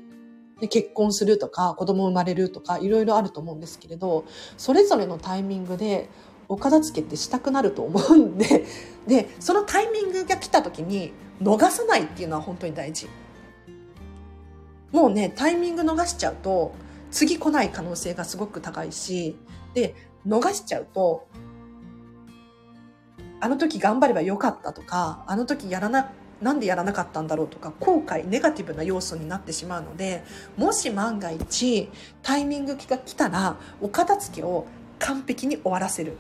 で結婚するとか、子供生まれるとか、いろいろあると思うんですけれど、それぞれのタイミングでお片付けってしたくなると思うんで、で、そのタイミングが来た時に逃さないっていうのは本当に大事。もうね、タイミング逃しちゃうと、次来ない可能性がすごく高いし、で、逃しちゃうと、あの時頑張ればよかったとか、あの時やらな、なんでやらなかったんだろうとか、後悔、ネガティブな要素になってしまうので、もし万が一、タイミングが来たら、お片付けを完璧に終わらせる。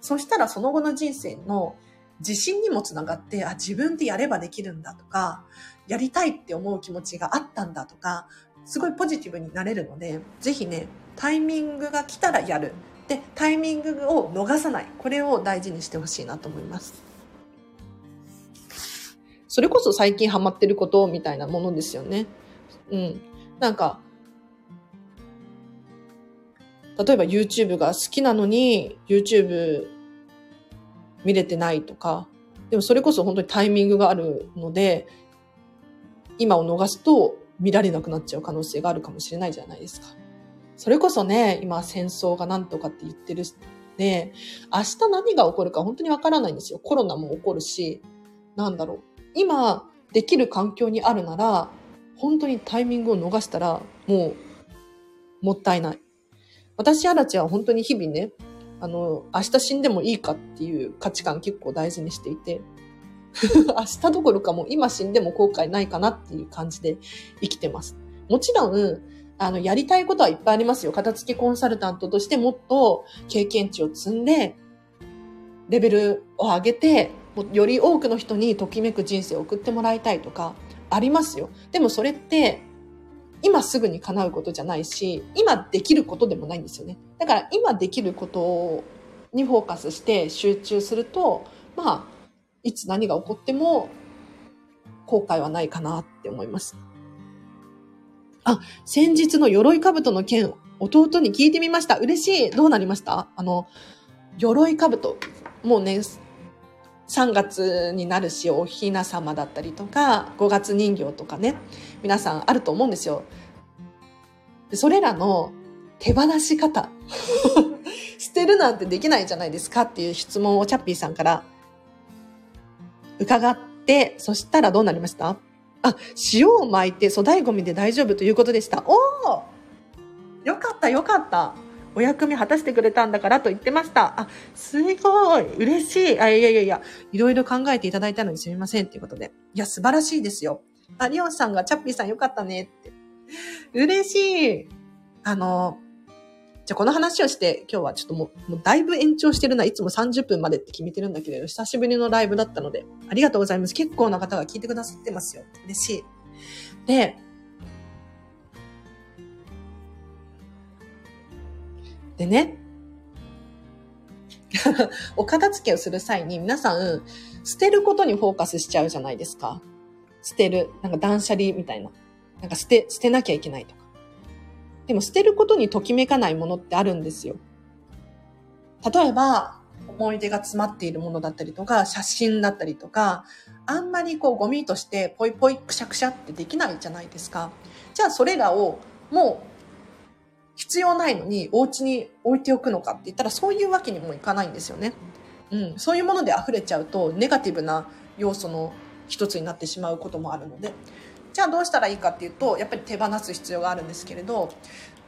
そしたらその後の人生の自信にもつながって、あ、自分でやればできるんだとか、やりたいって思う気持ちがあったんだとか、すごいポジティブになれるので、ぜひね、タイミングが来たらやる。でタイミングを逃さない。これを大事にしてほしいなと思います。それこそ最近ハマってることみたいなものですよね。うん。なんか例えば YouTube が好きなのに YouTube 見れてないとか。でもそれこそ本当にタイミングがあるので今を逃すと見られなくなっちゃう可能性があるかもしれないじゃないですか。それこそね、今戦争がなんとかって言ってるで、明日何が起こるか本当にわからないんですよ。コロナも起こるし、なんだろう。今、できる環境にあるなら、本当にタイミングを逃したら、もう、もったいない。私、アラチは本当に日々ね、あの、明日死んでもいいかっていう価値観結構大事にしていて、明日どころかもう今死んでも後悔ないかなっていう感じで生きてます。もちろん、あの、やりたいことはいっぱいありますよ。片付けコンサルタントとしてもっと経験値を積んで、レベルを上げて、より多くの人にときめく人生を送ってもらいたいとか、ありますよ。でもそれって、今すぐに叶うことじゃないし、今できることでもないんですよね。だから今できることにフォーカスして集中すると、まあ、いつ何が起こっても後悔はないかなって思います。あ、先日の鎧兜の件、弟に聞いてみました。嬉しい。どうなりました？あの、鎧兜。もうね、3月になるし、おひな様だったりとか、5月人形とかね、皆さんあると思うんですよ。それらの手放し方。捨てるなんてできないじゃないですかっていう質問をチャッピーさんから伺って、そしたらどうなりました？あ、塩を巻いて粗大ゴミで大丈夫ということでした。おおよかったよかった。お役目果たしてくれたんだからと言ってました。あ、すごい。嬉しい。あ、いやいやいや、いろいろ考えていただいたのにすみませんということで。いや、素晴らしいですよ。あ、リオンさんがチャッピーさんよかったねって。嬉しい。あの、じゃあこの話をして、今日はちょっともう、もうだいぶ延長してるな。いつも30分までって決めてるんだけれど、久しぶりのライブだったので、ありがとうございます。結構な方が聞いてくださってますよ。嬉しい。で、でね、お片付けをする際に皆さん、捨てることにフォーカスしちゃうじゃないですか。捨てる。なんか断捨離みたいな。なんか捨て、捨てなきゃいけないとか。でも捨てることにときめかないものってあるんですよ。例えば、思い出が詰まっているものだったりとか、写真だったりとか、あんまりこうゴミとしてポイポイくしゃくしゃってできないじゃないですか。じゃあそれらをもう必要ないのにお家に置いておくのかって言ったらそういうわけにもいかないんですよね。うん。そういうもので溢れちゃうとネガティブな要素の一つになってしまうこともあるので。じゃあどうしたらいいかっていうとやっぱり手放す必要があるんですけれど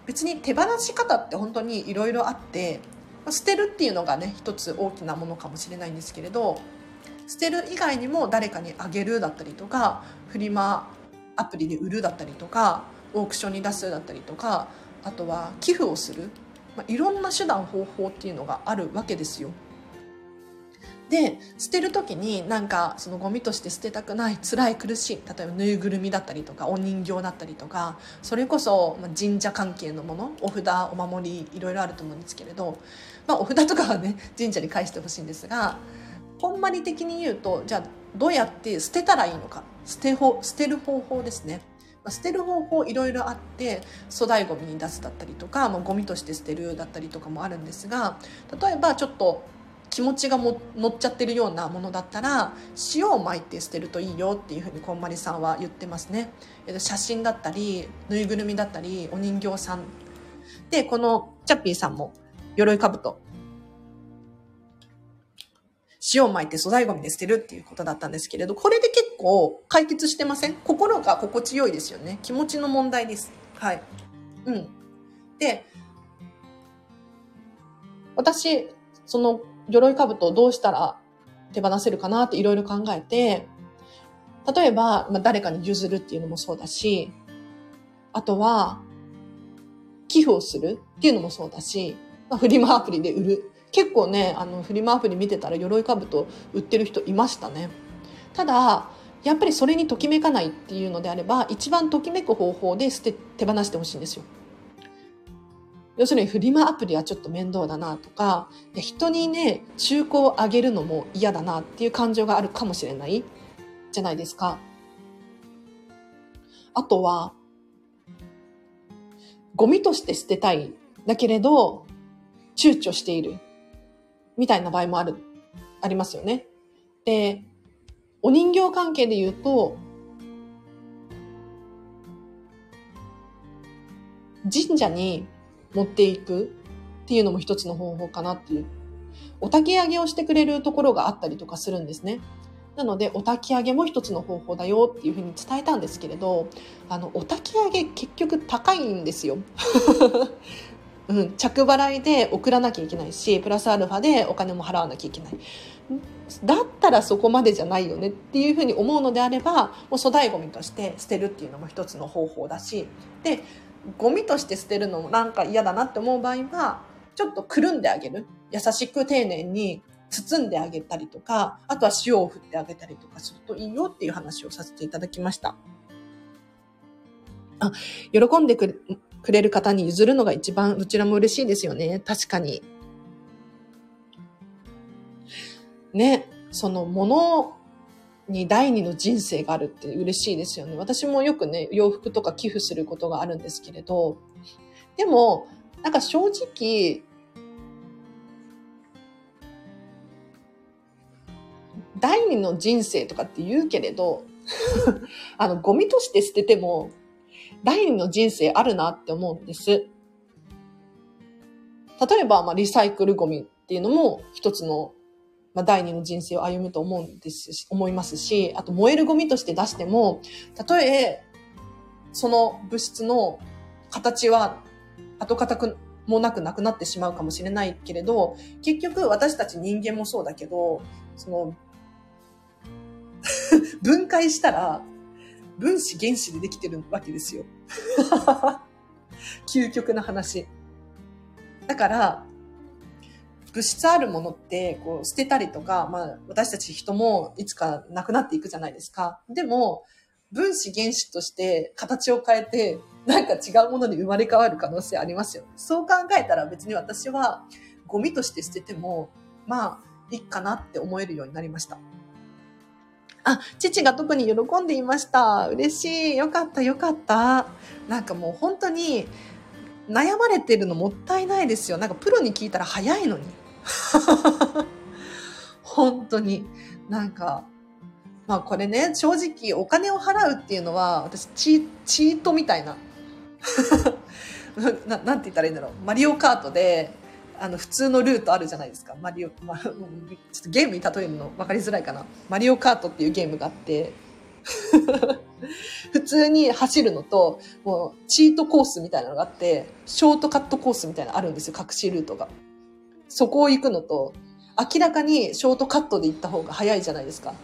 別に手放し方って本当にいろいろあって捨てるっていうのがね一つ大きなものかもしれないんですけれど捨てる以外にも誰かにあげるだったりとかフリマアプリで売るだったりとかオークションに出すだったりとかあとは寄付をする、まあ、いろんな手段方法っていうのがあるわけですよ。で捨てる時になんかそのゴミとして捨てたくない辛い苦しい例えばぬいぐるみだったりとかお人形だったりとかそれこそ神社関係のものお札お守りいろいろあると思うんですけれど、まあ、お札とかはね神社に返してほしいんですがこんまり的に言うとじゃあどうやって捨てたらいいのか捨てほ捨てる方法ですね。捨てる方法いろいろあって粗大ごみに出すだったりとか、まあ、ゴミとして捨てるだったりとかもあるんですが例えばちょっと気持ちがも乗っちゃってるようなものだったら塩を巻いて捨てるといいよっていうふうにこんまりさんは言ってますね。写真だったりぬいぐるみだったりお人形さん。でこのチャッピーさんも鎧兜塩を巻いて粗大ゴミで捨てるっていうことだったんですけれどこれで結構解決してません？心が心地よいですよね。気持ちの問題です。はい。うん。で私その鎧兜をどうしたら手放せるかなっていろいろ考えて、例えば、まあ、誰かに譲るっていうのもそうだし、あとは、寄付をするっていうのもそうだし、まあ、フリマアプリで売る。結構ね、あの、フリマアプリ見てたら鎧兜売ってる人いましたね。ただ、やっぱりそれにときめかないっていうのであれば、一番ときめく方法で捨て、手放してほしいんですよ。要するにフリマアプリはちょっと面倒だなとか、人にね、中古をあげるのも嫌だなっていう感情があるかもしれないじゃないですか。あとは、ゴミとして捨てたい。だけれど、躊躇している。みたいな場合もある、ありますよね。で、お人形関係で言うと、神社に持っていくっていうのも一つの方法かなっていう。お焚き上げをしてくれるところがあったりとかするんですね。なので、お焚き上げも一つの方法だよっていうふうに伝えたんですけれど、あの、お焚き上げ結局高いんですよ。うん、着払いで送らなきゃいけないし、プラスアルファでお金も払わなきゃいけない。だったらそこまでじゃないよねっていうふうに思うのであれば、もう粗大ゴミとして捨てるっていうのも一つの方法だし、で、ゴミとして捨てるのもなんか嫌だなって思う場合は、ちょっとくるんであげる。優しく丁寧に包んであげたりとか、あとは塩を振ってあげたりとかするといいよっていう話をさせていただきました。あ、喜んでくれる方に譲るのが一番どちらも嬉しいですよね。確かに。ね、そのものに第二の人生があるって嬉しいですよね。私もよくね、洋服とか寄付することがあるんですけれど、でも、なんか正直、第二の人生とかって言うけれど、あの、ゴミとして捨てても、第二の人生あるなって思うんです。例えば、まあ、リサイクルゴミっていうのも一つの、まあ、第二の人生を歩むと思うんですし、思いますし、あと燃えるゴミとして出しても、たとえ、その物質の形は跡形くもなくなくなってしまうかもしれないけれど、結局私たち人間もそうだけど、その 分解したら、分子原子でできてるわけですよ。究極な話。だから、物質あるものって、こう、捨てたりとか、まあ、私たち人もいつかなくなっていくじゃないですか。でも、分子原子として形を変えて、なんか違うものに生まれ変わる可能性ありますよ。そう考えたら別に私はゴミとして捨てても、まあ、いいかなって思えるようになりました。あ、父が特に喜んでいました。嬉しい。よかった、よかった。なんかもう本当に悩まれてるのもったいないですよ。なんかプロに聞いたら早いのに。本当に。なんか、まあこれね、正直お金を払うっていうのは、私チ、ートみたいな。ななんて言ったらいいんだろう。マリオカートで、あの、普通のルートあるじゃないですか。マリオ、まあ、ちょっとゲームに例えるの分かりづらいかな。マリオカートっていうゲームがあって、普通に走るのと、もう、チートコースみたいなのがあって、ショートカットコースみたいなのあるんですよ、隠しルートが。そこを行くのと、明らかにショートカットで行った方が早いじゃないですか。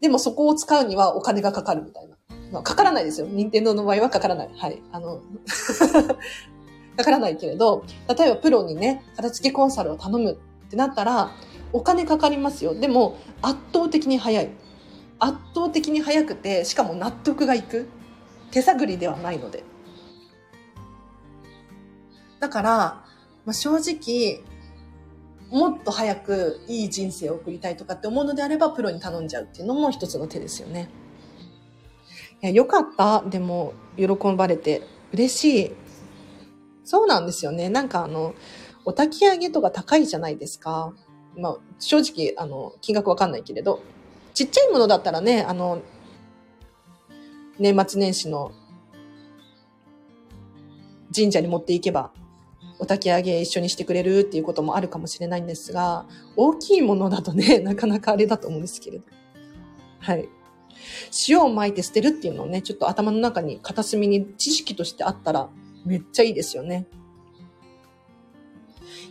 でもそこを使うにはお金がかかるみたいな。まあ、かからないですよ。任天堂の場合はかからない。はい。あの かからないけれど、例えばプロにね、片付けコンサルを頼むってなったら、お金かかりますよ。でも、圧倒的に早い。圧倒的に早くて、しかも納得がいく。手探りではないので。だから、まあ、正直、もっと早くいい人生を送りたいとかって思うのであれば、プロに頼んじゃうっていうのも一つの手ですよね。いや、よかった。でも、喜ばれて。嬉しい。そうなんですよね。なんかあの、お焚き上げとか高いじゃないですか。まあ、正直、あの、金額わかんないけれど、ちっちゃいものだったらね、あの、年末年始の神社に持っていけば、お焚き上げ一緒にしてくれるっていうこともあるかもしれないんですが、大きいものだとね、なかなかあれだと思うんですけれど。はい。塩を撒いて捨てるっていうのをね、ちょっと頭の中に片隅に知識としてあったら、めっちゃいいですよね。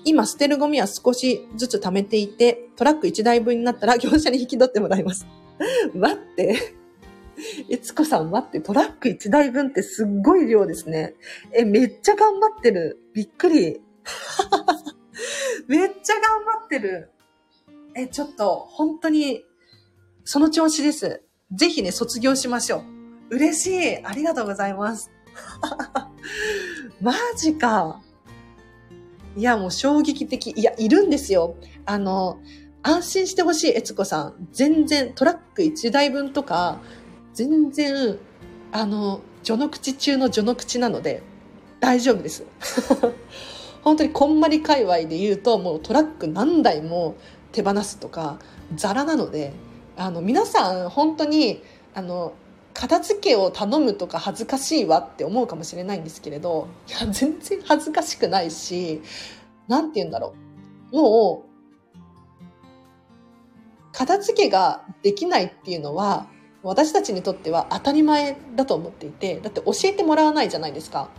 今捨てるゴミは少しずつ貯めていて、トラック1台分になったら業者に引き取ってもらいます。待って。えつこさん待って、トラック1台分ってすっごい量ですね。え、めっちゃ頑張ってる。びっくり。めっちゃ頑張ってる。え、ちょっと、本当に、その調子です。ぜひね、卒業しましょう。嬉しい。ありがとうございます。マジか。いや、もう衝撃的。いや、いるんですよ。あの、安心してほしい、えつこさん。全然、トラック1台分とか、全然、あの、序の口中の序の口なので、大丈夫です。本当にこんまり界隈で言うと、もうトラック何台も手放すとか、ザラなので、あの、皆さん、本当に、あの、片付けを頼むとか恥ずかしいわって思うかもしれないんですけれど、いや、全然恥ずかしくないし、なんて言うんだろう。もう、片付けができないっていうのは、私たちにとっては当たり前だと思っていて、だって教えてもらわないじゃないですか。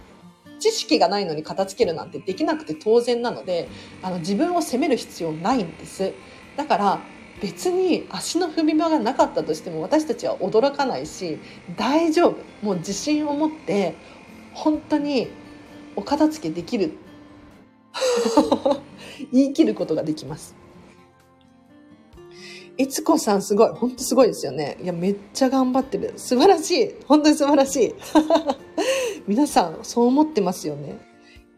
知識がないのに片付けるなんてできなくて当然なので、あの自分を責める必要ないんです。だから、別に足の踏み場がなかったとしても私たちは驚かないし大丈夫もう自信を持って本当にお片付けできる 言い切ることができます。いつこさんすごい。本当すごいですよね。いや、めっちゃ頑張ってる。素晴らしい。本当に素晴らしい。皆さん、そう思ってますよね。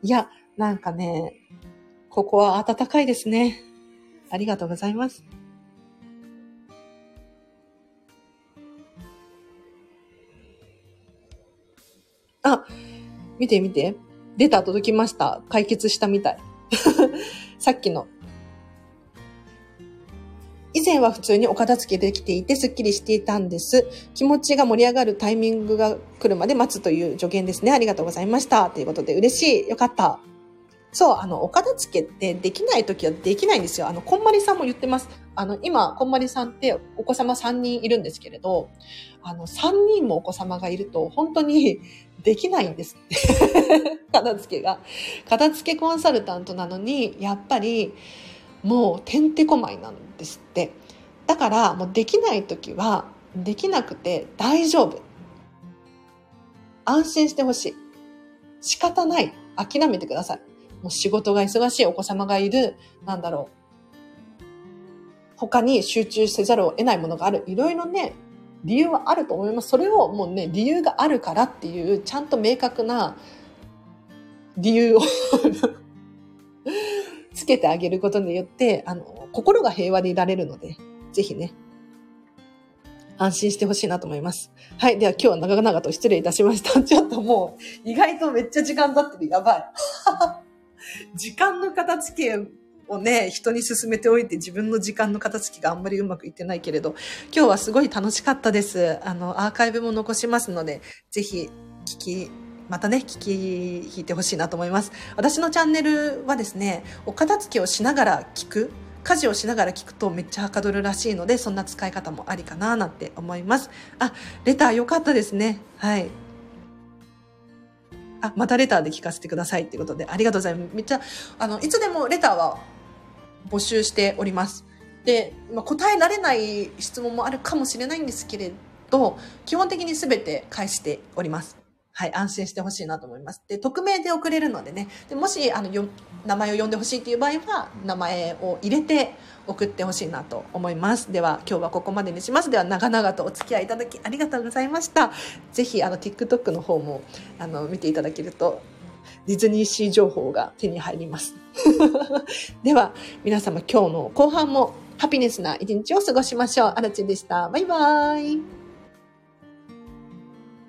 いや、なんかね、ここは暖かいですね。ありがとうございます。あ、見て見て。レタ届きました。解決したみたい。さっきの。以前は普通にお片付けできていてスッキリしていたんです。気持ちが盛り上がるタイミングが来るまで待つという助言ですね。ありがとうございました。ということで嬉しい。よかった。そう、あの、お片付けってできないときはできないんですよ。あの、こんまりさんも言ってます。あの、今、こんまりさんってお子様3人いるんですけれど、あの、3人もお子様がいると、本当に できないんです。片付けが。片付けコンサルタントなのに、やっぱり、もうてんてこまいなんですって。だから、もうできない時は、できなくて大丈夫。安心してほしい。仕方ない。諦めてください。もう仕事が忙しいお子様がいる、なんだろう。他に集中せざるを得ないものがある。いろいろね、理由はあると思います。それをもうね、理由があるからっていう、ちゃんと明確な理由を つけてあげることによって、あの、心が平和でいられるので、ぜひね、安心してほしいなと思います。はい。では今日は長々と失礼いたしました。ちょっともう、意外とめっちゃ時間経ってる。やばい。時間の片付けをね、人に進めておいて自分の時間の片付きがあんまりうまくいってないけれど、今日はすごい楽しかったです。あの、アーカイブも残しますので、ぜひ聞き、またね、聞き、弾いてほしいなと思います。私のチャンネルはですね、お片付けをしながら聞く、家事をしながら聞くとめっちゃはかどるらしいので、そんな使い方もありかななんて思います。あ、レター良かったですね。はい。あ、またレターで聞かせてくださいっていうことで、ありがとうございます。めっちゃ、あの、いつでもレターは募集しております。で、まあ、答えられない質問もあるかもしれないんですけれど、基本的に全て返しております。はい、安心してほしいなと思います。で、匿名で送れるのでね、でもし、あの、よ、名前を呼んでほしいっていう場合は、名前を入れて送ってほしいなと思います。では、今日はここまでにします。では、長々とお付き合いいただきありがとうございました。ぜひ、あの、TikTok の方も、あの、見ていただけるとディズニーシー情報が手に入ります。では、皆様今日の後半もハピネスな一日を過ごしましょう。あらちでした。バイバーイ。